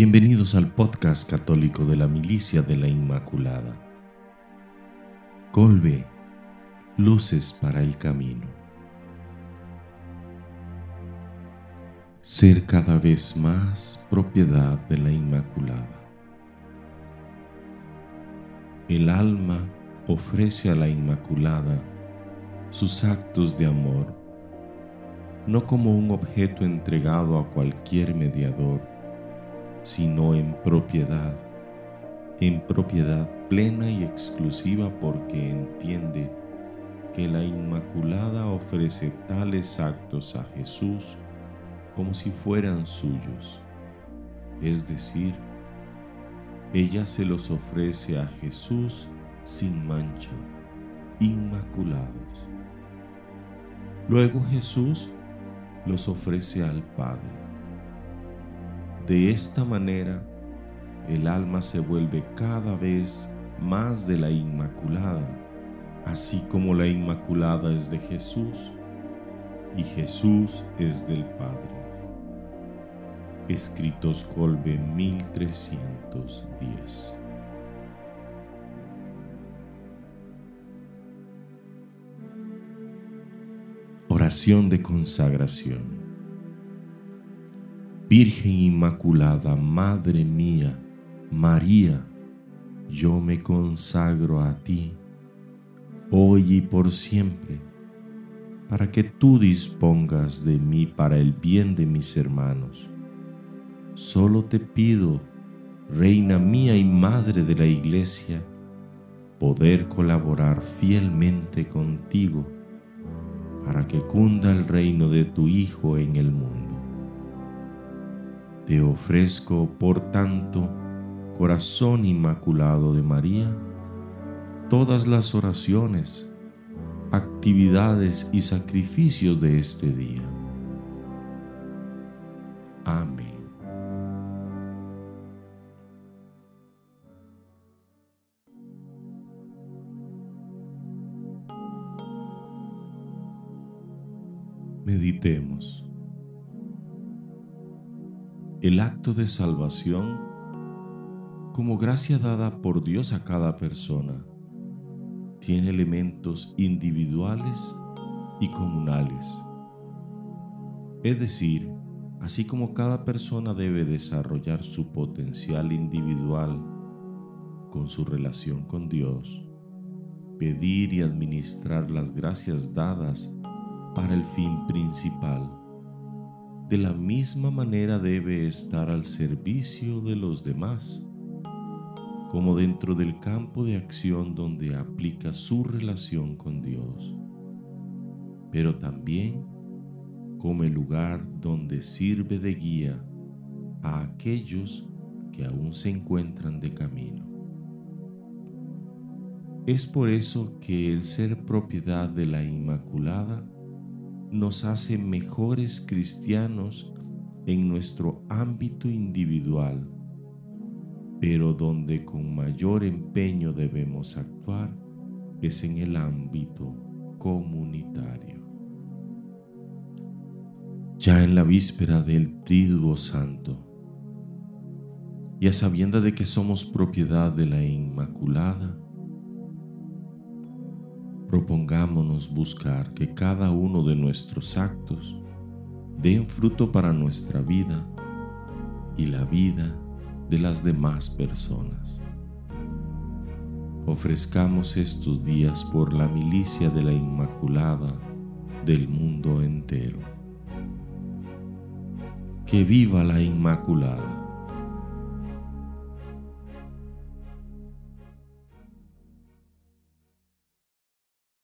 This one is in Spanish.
Bienvenidos al podcast católico de la Milicia de la Inmaculada. Colbe, luces para el camino. Ser cada vez más propiedad de la Inmaculada. El alma ofrece a la Inmaculada sus actos de amor, no como un objeto entregado a cualquier mediador, sino en propiedad, en propiedad plena y exclusiva porque entiende que la Inmaculada ofrece tales actos a Jesús como si fueran suyos. Es decir, ella se los ofrece a Jesús sin mancha, inmaculados. Luego Jesús los ofrece al Padre de esta manera, el alma se vuelve cada vez más de la Inmaculada, así como la Inmaculada es de Jesús y Jesús es del Padre. Escritos Colbe 1310. Oración de consagración. Virgen Inmaculada, Madre mía, María, yo me consagro a ti, hoy y por siempre, para que tú dispongas de mí para el bien de mis hermanos. Solo te pido, Reina mía y Madre de la Iglesia, poder colaborar fielmente contigo para que cunda el reino de tu Hijo en el mundo. Te ofrezco, por tanto, corazón inmaculado de María, todas las oraciones, actividades y sacrificios de este día. Amén. Meditemos el acto de salvación como gracia dada por Dios a cada persona. Tiene elementos individuales y comunales. Es decir, así como cada persona debe desarrollar su potencial individual con su relación con Dios, pedir y administrar las gracias dadas para el fin principal de la misma manera debe estar al servicio de los demás, como dentro del campo de acción donde aplica su relación con Dios, pero también como el lugar donde sirve de guía a aquellos que aún se encuentran de camino. Es por eso que el ser propiedad de la Inmaculada nos hace mejores cristianos en nuestro ámbito individual, pero donde con mayor empeño debemos actuar es en el ámbito comunitario. Ya en la víspera del Triduo Santo, y a sabienda de que somos propiedad de la Inmaculada, propongámonos buscar que cada uno de nuestros actos den fruto para nuestra vida y la vida de las demás personas. Ofrezcamos estos días por la milicia de la Inmaculada del mundo entero. Que viva la Inmaculada.